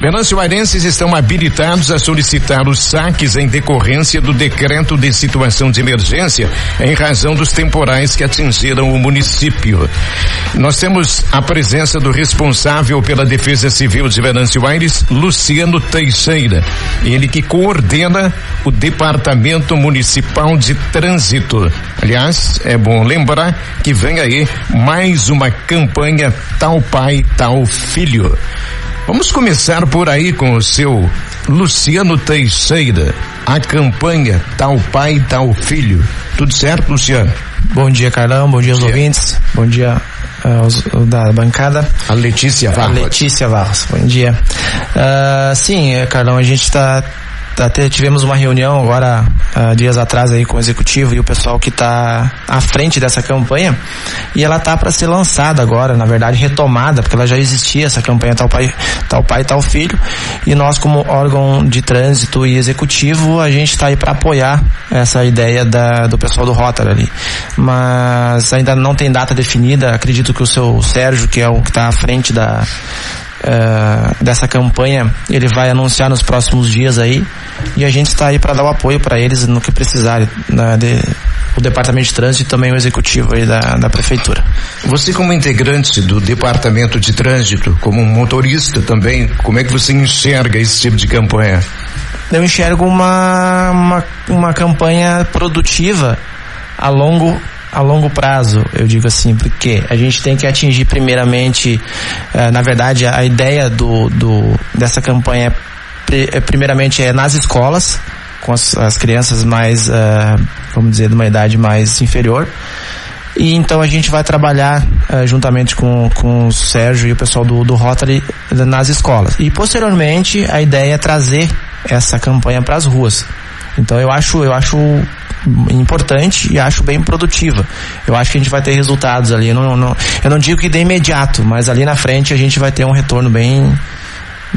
Venançoarenses estão habilitados a solicitar os saques em decorrência do decreto de situação de emergência em razão dos temporais que atingiram o município. Nós temos a presença do responsável pela Defesa Civil de Venâncio Aires, Luciano Teixeira. Ele que coordena o Departamento Municipal de Trânsito. Aliás, é bom lembrar que vem aí mais uma campanha Tal Pai, Tal Filho. Vamos começar por aí com o seu Luciano Teixeira. A campanha Tal Pai, Tal Filho. Tudo certo, Luciano? Bom dia, Carlão. Bom dia aos ouvintes. Bom dia uh, aos, da bancada. A Letícia Varros. A Letícia Varros. Bom dia. Uh, sim, Carlão, a gente está até tivemos uma reunião agora uh, dias atrás aí com o executivo e o pessoal que está à frente dessa campanha. E ela tá para ser lançada agora, na verdade retomada, porque ela já existia essa campanha tal pai, tal pai, tal filho. E nós como órgão de trânsito e executivo a gente está aí para apoiar essa ideia da, do pessoal do Rotary ali, mas ainda não tem data definida. Acredito que o seu Sérgio, que é o que está à frente da uh, dessa campanha, ele vai anunciar nos próximos dias aí e a gente está aí para dar o apoio para eles no que precisarem, né, de, o departamento de trânsito e também o executivo aí da, da prefeitura. Você como integrante do departamento de trânsito, como motorista também, como é que você enxerga esse tipo de campanha? Eu enxergo uma, uma, uma campanha produtiva a longo a longo prazo, eu digo assim, porque a gente tem que atingir primeiramente, uh, na verdade, a ideia do, do dessa campanha é, primeiramente é nas escolas, com as, as crianças mais, uh, vamos dizer, de uma idade mais inferior. E então a gente vai trabalhar uh, juntamente com, com o Sérgio e o pessoal do, do Rotary nas escolas. E posteriormente a ideia é trazer essa campanha para as ruas. Então eu acho, eu acho importante e acho bem produtiva. Eu acho que a gente vai ter resultados ali. Eu não, não, eu não digo que de imediato, mas ali na frente a gente vai ter um retorno bem,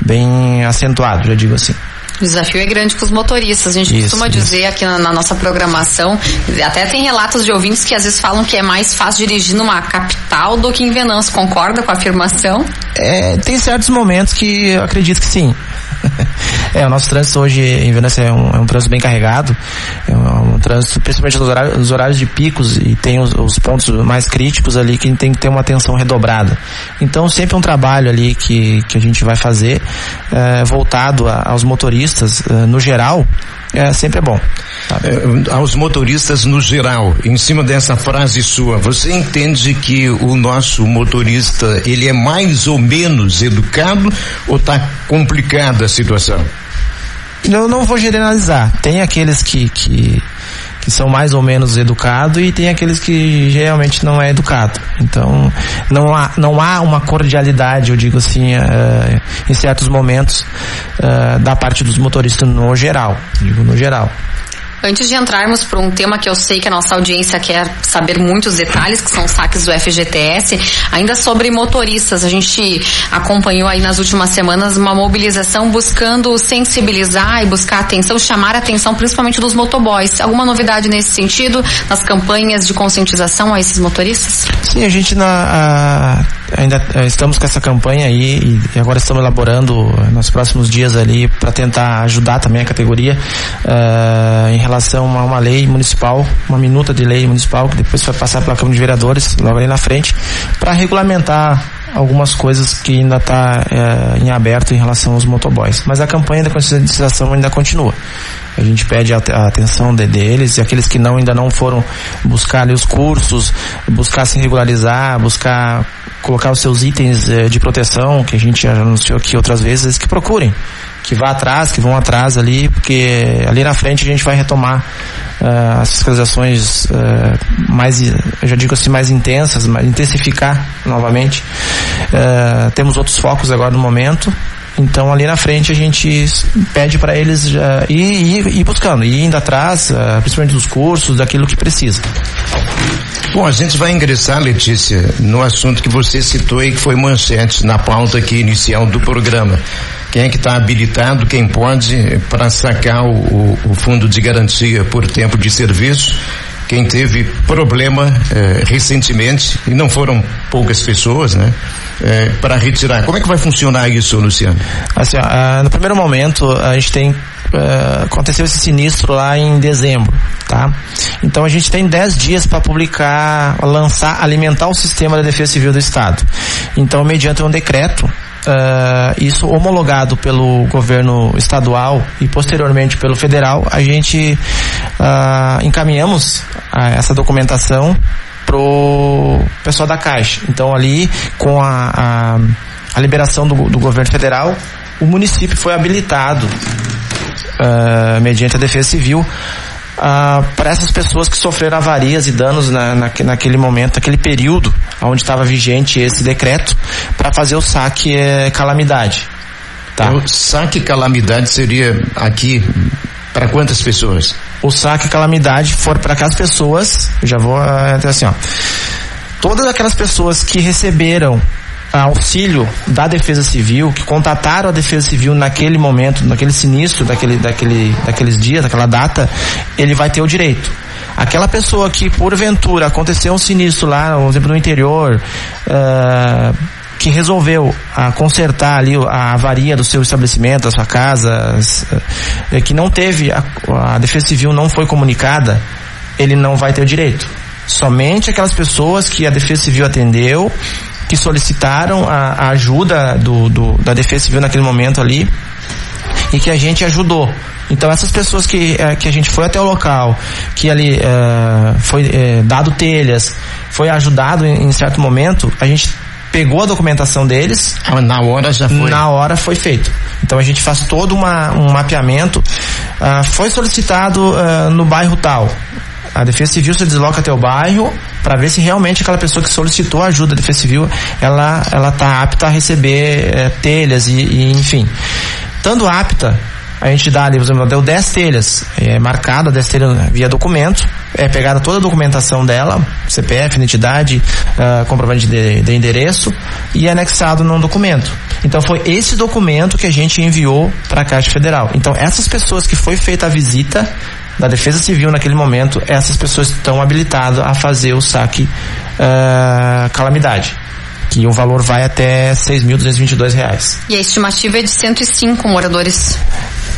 bem acentuado, já digo assim. O desafio é grande para os motoristas. A gente isso, costuma isso. dizer aqui na, na, nossa programação, até tem relatos de ouvintes que às vezes falam que é mais fácil dirigir numa capital do que em Venâncio. Concorda com a afirmação? É, tem certos momentos que eu acredito que sim. é, o nosso trânsito hoje em Venâncio é um, é um trânsito bem carregado, é um, um trânsito, principalmente nos horários, nos horários, de picos e tem os, os, pontos mais críticos ali que tem que ter uma atenção redobrada. Então sempre um trabalho ali que, que a gente vai fazer é, voltado a, aos motoristas é, no geral, é, sempre é bom. É, aos motoristas no geral, em cima dessa frase sua, você entende que o nosso motorista ele é mais ou menos educado ou está complicada a situação? Eu não vou generalizar. Tem aqueles que, que que são mais ou menos educados e tem aqueles que realmente não é educado. Então, não há, não há uma cordialidade, eu digo assim, uh, em certos momentos uh, da parte dos motoristas no geral, digo no geral. Antes de entrarmos para um tema que eu sei que a nossa audiência quer saber muitos detalhes, que são saques do FGTS, ainda sobre motoristas, a gente acompanhou aí nas últimas semanas uma mobilização buscando sensibilizar e buscar atenção, chamar a atenção principalmente dos motoboys. Alguma novidade nesse sentido, nas campanhas de conscientização a esses motoristas? Sim, a gente na, a, ainda eh, estamos com essa campanha aí e agora estamos elaborando nos próximos dias ali para tentar ajudar também a categoria uh, em relação relação a uma lei municipal, uma minuta de lei municipal, que depois vai passar pela Câmara de Vereadores, logo ali na frente, para regulamentar algumas coisas que ainda está é, em aberto em relação aos motoboys. Mas a campanha da conscientização ainda continua. A gente pede a, a atenção de, deles e aqueles que não ainda não foram buscar ali, os cursos, buscar se regularizar, buscar colocar os seus itens eh, de proteção, que a gente já anunciou aqui outras vezes, que procurem que vá atrás, que vão atrás ali, porque ali na frente a gente vai retomar uh, as fiscalizações uh, mais, eu já digo assim, mais intensas, mais, intensificar novamente. Uh, temos outros focos agora no momento. Então ali na frente a gente pede para eles já ir, ir, ir, buscando, ir indo atrás, principalmente dos cursos, daquilo que precisa. Bom, a gente vai ingressar, Letícia, no assunto que você citou e que foi manchete na pauta aqui inicial do programa quem é que está habilitado, quem pode para sacar o, o, o, fundo de garantia por tempo de serviço. Quem teve problema eh, recentemente, e não foram poucas pessoas, né? Eh, para retirar. Como é que vai funcionar isso, Luciano? Assim, uh, no primeiro momento, a gente tem Uh, aconteceu esse sinistro lá em dezembro, tá? Então a gente tem 10 dias para publicar, lançar, alimentar o sistema da Defesa Civil do Estado. Então, mediante um decreto, Uh, isso homologado pelo governo estadual e posteriormente pelo federal, a gente uh, encaminhamos essa documentação pro pessoal da Caixa. Então ali, com a, a, a liberação do, do, governo federal, o município foi habilitado, uh, mediante a Defesa Civil, ah, para essas pessoas que sofreram avarias e danos na, na, naquele momento, naquele período onde estava vigente esse decreto, para fazer o saque é, calamidade. Tá? O saque calamidade seria aqui para quantas pessoas? O saque calamidade for para aquelas pessoas, já vou até assim, ó. Todas aquelas pessoas que receberam auxílio da Defesa Civil, que contataram a Defesa Civil naquele momento, naquele sinistro, daquele, daquele, daqueles dias, daquela data, ele vai ter o direito. Aquela pessoa que, porventura, aconteceu um sinistro lá, por exemplo, no interior, uh, que resolveu uh, consertar ali a avaria do seu estabelecimento, da sua casa, uh, que não teve, a, a Defesa Civil não foi comunicada, ele não vai ter o direito. Somente aquelas pessoas que a Defesa Civil atendeu, que solicitaram a, a ajuda do, do, da Defesa Civil naquele momento ali e que a gente ajudou. Então essas pessoas que, eh, que a gente foi até o local, que ali uh, foi dado telhas, foi ajudado em, em, certo momento, a gente pegou a documentação deles. Ah, na hora já foi. Na hora foi feito. Então a gente faz todo uma, um mapeamento. Uh, foi solicitado no bairro tal a Defesa Civil se desloca até o bairro para ver se realmente aquela pessoa que solicitou ajuda da Defesa Civil ela ela tá apta a receber é, telhas e, e, enfim. Estando apta, a gente dá ali, por exemplo, deu 10 telhas, é marcada 10 telhas via documento, é pegada toda a documentação dela, CPF, identidade, uh, comprovante de, de endereço e anexado num documento. Então foi esse documento que a gente enviou para a Caixa Federal. Então essas pessoas que foi feita a visita da Defesa Civil naquele momento, essas pessoas estão habilitadas a fazer o saque uh, calamidade que o valor vai até 6.222 reais. E a estimativa é de 105 moradores.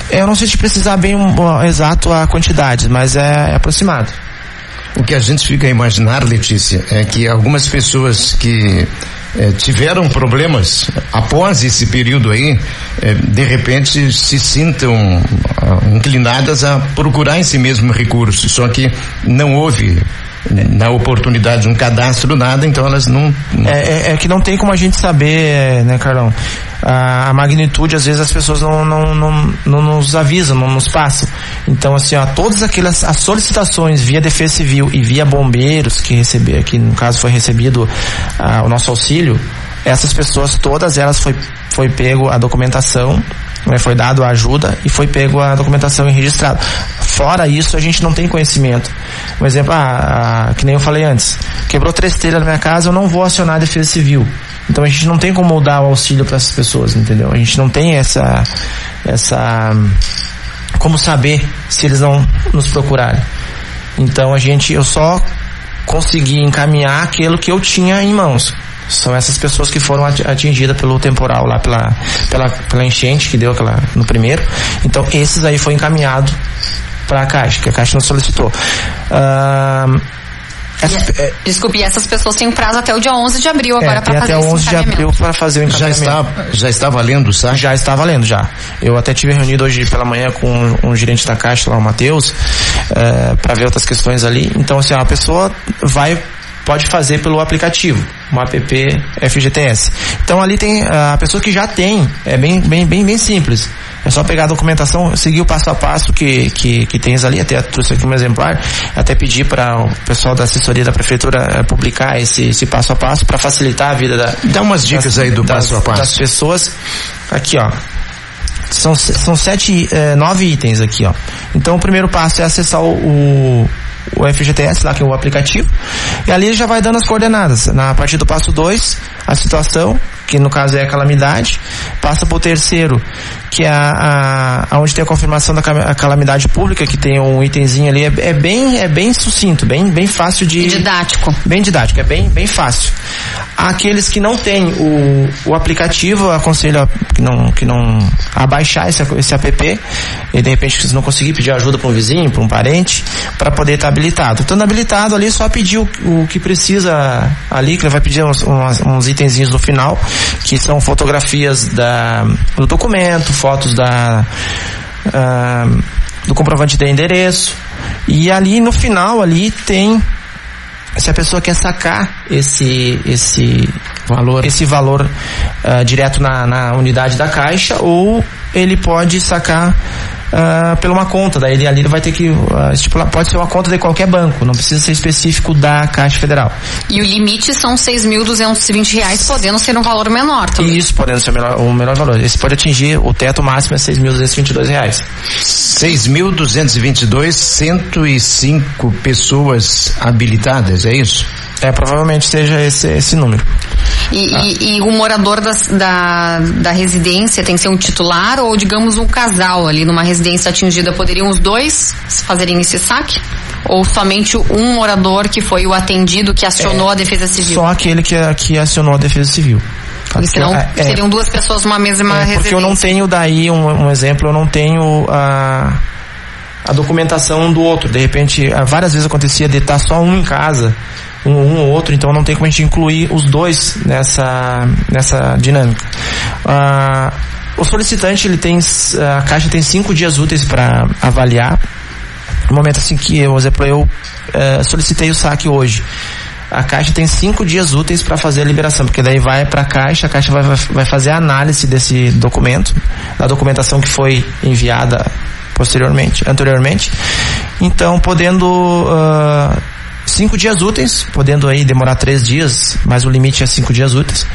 Eu não sei se precisar bem um, exato a quantidade, mas é, é aproximado. O que a gente fica a imaginar, Letícia, é que algumas pessoas que eh, tiveram problemas após esse período aí, eh, de repente se sintam uh, inclinadas a procurar esse mesmo recurso, só que não houve na oportunidade um cadastro nada, então elas não. não... É, é, é, que não tem como a gente saber, né, Carlão? A, magnitude, às vezes as pessoas não, não, não, não nos avisam, não nos passam. Então, assim, ó, todas aquelas as solicitações via Defesa Civil e via bombeiros que receber, que no caso foi recebido o nosso auxílio, essas pessoas, todas elas foi, foi pego a documentação né, foi dado a ajuda e foi pego a documentação e registrado. Fora isso, a gente não tem conhecimento. Um exemplo, ah, ah, que nem eu falei antes, quebrou três telhas na minha casa, eu não vou acionar a defesa civil. Então a gente não tem como dar o auxílio para essas pessoas, entendeu? A gente não tem essa, essa, como saber se eles não nos procurarem. Então a gente, eu só consegui encaminhar aquilo que eu tinha em mãos. São essas pessoas que foram atingidas pelo temporal lá, pela, pela, pela enchente que deu aquela, no primeiro. Então, esses aí foi encaminhado para a Caixa, que a Caixa não solicitou. Uh, essa, é, Desculpe, essas pessoas têm um prazo até o dia 11 de abril agora é, para fazer até 11 de abril para fazer o encaminhamento. Já está, já está valendo, sabe? Já está valendo, já. Eu até tive reunido hoje pela manhã com um, um gerente da Caixa lá, o Matheus, é, para ver outras questões ali. Então, assim, a pessoa vai pode fazer pelo aplicativo, um app FGTS. Então ali tem a pessoa que já tem, é bem, bem, bem, bem simples. É só pegar a documentação, seguir o passo a passo que, que, que tens ali, até trouxe aqui um exemplar, até pedir para o pessoal da assessoria da prefeitura eh, publicar esse, esse passo a passo para facilitar a vida da. Dá umas dicas das, aí do das, passo a passo. Das pessoas. Aqui, ó. São, são sete, eh, nove itens aqui, ó. Então o primeiro passo é acessar o, o FGTS lá, que é o aplicativo, e ali ele já vai dando as coordenadas. Na partir do passo 2, a situação, que no caso é a calamidade, passa para o terceiro, que é a, a, onde tem a confirmação da calamidade pública, que tem um itemzinho ali, é, é, bem, é bem sucinto, bem, bem fácil de. Didático. Bem didático, é bem, bem fácil. Aqueles que não têm o, o aplicativo, aconselho que não, que não a baixar esse, esse app e de repente se não conseguir pedir ajuda para um vizinho, para um parente, para poder estar tá habilitado. Estando habilitado ali, só pedir o, o que precisa ali, que ele vai pedir uns, uns, uns itenzinhos no final, que são fotografias da, do documento, fotos da uh, do comprovante de endereço. E ali no final ali tem se a pessoa quer sacar esse esse valor. esse valor uh, direto na, na unidade da caixa ou ele pode sacar uh, pela uma conta. Daí ele, ali ele vai ter que uh, estipular, pode ser uma conta de qualquer banco, não precisa ser específico da Caixa Federal. E o limite são 6.220 reais, podendo ser um valor menor também. Isso, podendo ser o menor, o menor valor. Esse pode atingir, o teto máximo é 6.222 reais. 6.222, 105 pessoas habilitadas, é isso? É, provavelmente seja esse, esse número. E, ah. e, e o morador da, da, da, residência tem que ser um titular ou, digamos, um casal ali numa residência atingida? Poderiam os dois fazerem esse saque? Ou somente um morador que foi o atendido que acionou é, a Defesa Civil? Só aquele que, que acionou a Defesa Civil. Porque senão é, é, seriam duas pessoas numa mesma é, residência. Porque eu não tenho daí um, um exemplo, eu não tenho a, a documentação do outro. De repente, várias vezes acontecia de estar só um em casa um, um ou outro, então não tem como a gente incluir os dois nessa, nessa dinâmica. Ah, o solicitante, ele tem, a Caixa tem cinco dias úteis para avaliar. No momento assim que, por exemplo, eu eh, solicitei o saque hoje a Caixa tem cinco dias úteis para fazer a liberação, porque daí vai para a Caixa, a Caixa vai, vai fazer a análise desse documento, da documentação que foi enviada posteriormente, anteriormente. Então, podendo uh, cinco dias úteis, podendo aí demorar três dias, mas o limite é cinco dias úteis.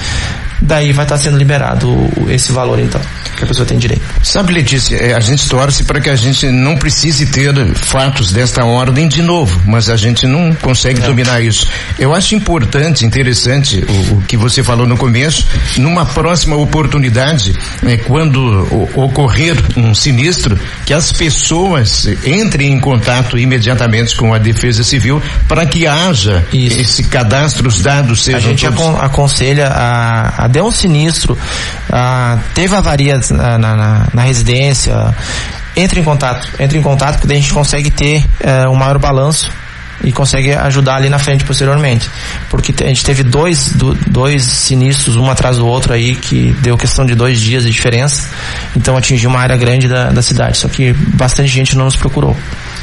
Daí vai estar sendo liberado esse valor então, que a pessoa tem direito. Sabe, Letícia, é, a gente torce para que a gente não precise ter fatos desta ordem de novo, mas a gente não consegue é. dominar isso. Eu acho importante, interessante o, o, que você falou no começo, numa próxima oportunidade, é, quando o, ocorrer um sinistro, que as pessoas entrem em contato imediatamente com a Defesa Civil para que haja isso. esse cadastro, os dados sejam A gente todos... aconselha a, a deu um sinistro, ah, teve avaria na, na, na, residência, entre em contato, entre em contato porque a gente consegue ter eh, um maior balanço e consegue ajudar ali na frente posteriormente. Porque a gente teve dois, do, dois sinistros, um atrás do outro aí, que deu questão de dois dias de diferença, então atingiu uma área grande da, da cidade, só que bastante gente não nos procurou.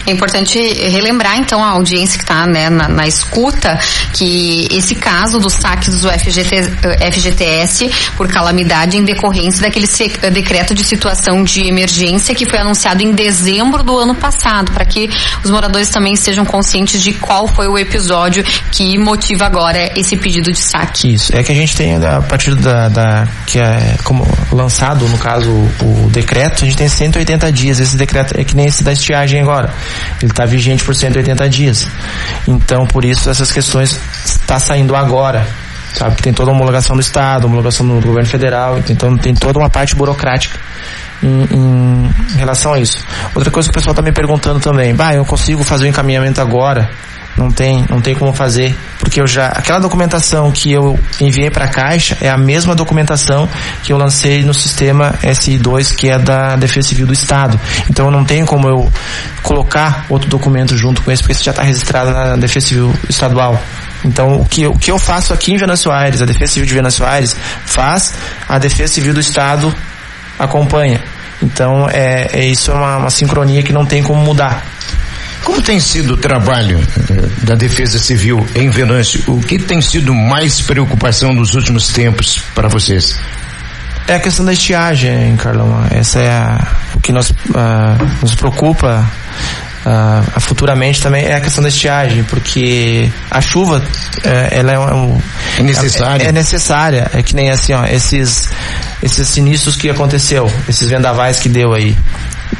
É importante relembrar, então, a audiência que está né, na, na, escuta, que esse caso dos saques do FGT, FGTS por calamidade em decorrência daquele decreto de situação de emergência que foi anunciado em dezembro do ano passado, para que os moradores também estejam conscientes de qual foi o episódio que motiva agora esse pedido de saque. Isso, é que a gente tem a partir da, da que é como lançado, no caso, o decreto, a gente tem 180 dias, esse decreto é que nem esse da estiagem agora ele está vigente por 180 dias. Então, por isso, essas questões está saindo agora. Sabe, tem toda a homologação do Estado, homologação do governo federal, então tem toda uma parte burocrática em, em relação a isso. Outra coisa que o pessoal está me perguntando também, bah, eu consigo fazer o encaminhamento agora? Não tem, não tem como fazer, porque eu já aquela documentação que eu enviei para a Caixa é a mesma documentação que eu lancei no sistema SI2, que é da Defesa Civil do Estado. Então eu não tenho como eu colocar outro documento junto com esse, porque isso já está registrado na Defesa Civil Estadual. Então, o que, o que eu faço aqui em Venâncio Aires, a Defesa Civil de Venâncio Aires faz, a Defesa Civil do Estado acompanha. Então, é, é isso é uma, uma sincronia que não tem como mudar. Como tem sido o trabalho eh, da Defesa Civil em Venâncio? O que tem sido mais preocupação nos últimos tempos para vocês? É a questão da estiagem, Carlão. Essa é a, o que nos, uh, nos preocupa uh, futuramente também é a questão da estiagem, porque a chuva uh, ela é, um, é necessária. É, é, necessária. É que nem assim, ó, esses esses sinistros que aconteceu, esses vendavais que deu aí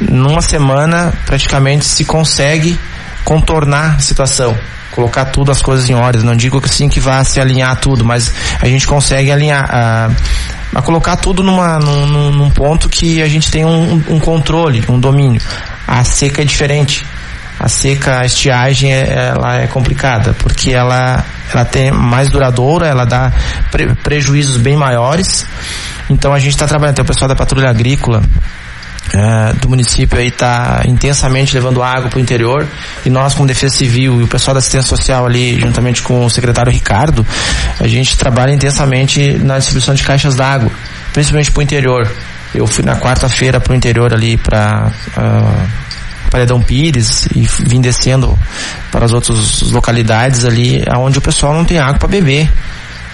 numa semana praticamente se consegue contornar a situação colocar tudo as coisas em ordem. Não digo que sim que vá se alinhar tudo, mas a gente consegue alinhar. Uh, mas colocar tudo numa, num, num ponto que a gente tem um, um controle, um domínio. A seca é diferente. A seca, a estiagem, é, ela é complicada, porque ela, ela tem mais duradoura, ela dá pre, prejuízos bem maiores. Então a gente está trabalhando, tem o pessoal da patrulha agrícola, é, do município aí está intensamente levando água para o interior. E nós como Defesa Civil e o pessoal da assistência social ali juntamente com o secretário Ricardo a gente trabalha intensamente na distribuição de caixas d'água principalmente para o interior. Eu fui na quarta-feira para o interior ali para uh, Paredão Pires e vim descendo para as outras localidades ali onde o pessoal não tem água para beber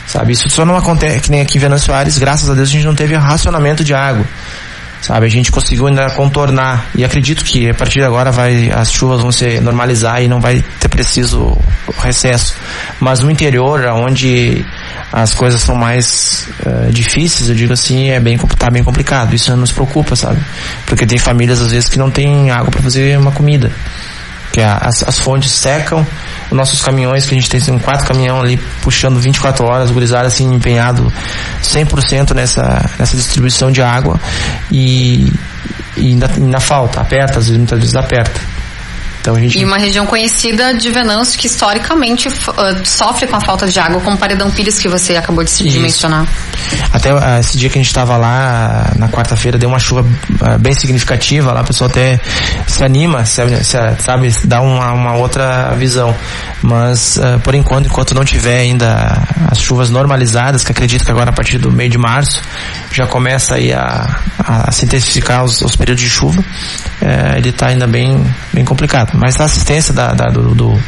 sabe? Isso só não acontece que nem aqui em Venâncio Soares graças a Deus a gente não teve racionamento de água sabe? A gente conseguiu ainda contornar e acredito que a partir de agora vai as chuvas vão se normalizar e não vai ter preciso recesso. Mas no interior, onde as coisas são mais uh, difíceis, eu digo assim, é bem tá bem complicado. Isso nos preocupa, sabe? Porque tem famílias às vezes que não tem água para fazer uma comida que as, as fontes secam, os nossos caminhões, que a gente tem assim, quatro caminhões ali puxando 24 horas, gurizada assim empenhado 100% nessa, nessa distribuição de água e, e ainda, ainda falta, aperta, às vezes, muitas vezes aperta. Então, gente... E uma região conhecida de Venâncio que historicamente uh, sofre com a falta de água, como Paredão Pires, que você acabou de, de mencionar. Até uh, esse dia que a gente estava lá, na quarta-feira, deu uma chuva uh, bem significativa, lá o pessoal até se anima, se, se, sabe, dá uma, uma outra visão. Mas, por enquanto, enquanto não tiver ainda as chuvas normalizadas, que acredito que agora a partir do meio de março já começa aí a, a se intensificar os, os períodos de chuva, eh, ele está ainda bem, bem complicado mas a assistência da, da do, do,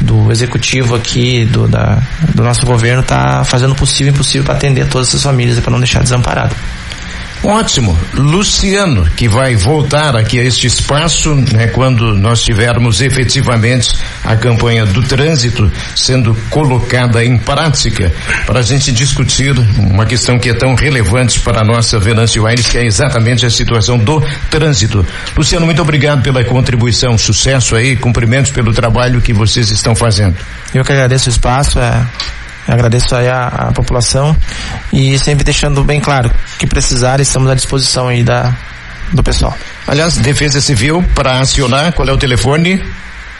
do, executivo aqui, do, da, do nosso governo, está fazendo o possível e impossível para atender todas essas famílias e para não deixar desamparado. Ótimo. Luciano, que vai voltar aqui a este espaço, né, quando nós tivermos efetivamente a campanha do trânsito sendo colocada em prática, para a gente discutir uma questão que é tão relevante para a nossa Venâncio Aires, que é exatamente a situação do trânsito. Luciano, muito obrigado pela contribuição, sucesso aí, cumprimentos pelo trabalho que vocês estão fazendo. Eu que agradeço o espaço, é agradeço aí a, a, população e sempre deixando bem claro que precisar estamos à disposição aí da, do pessoal. Aliás, Defesa Civil, para acionar, qual é o telefone?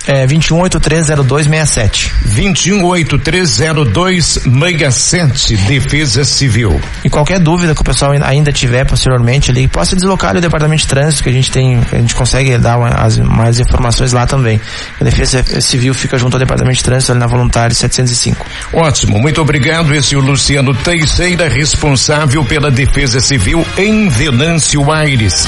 É 21830267. 21830267, Defesa Civil. E qualquer dúvida que o pessoal ainda tiver posteriormente ali, possa deslocar o departamento de trânsito que a gente tem, a gente consegue dar as, mais informações lá também. A Defesa Civil fica junto ao departamento de trânsito ali na Voluntário 705. Ótimo, muito obrigado. Esse é o Luciano Teixeira, responsável pela Defesa Civil em Venâncio Aires.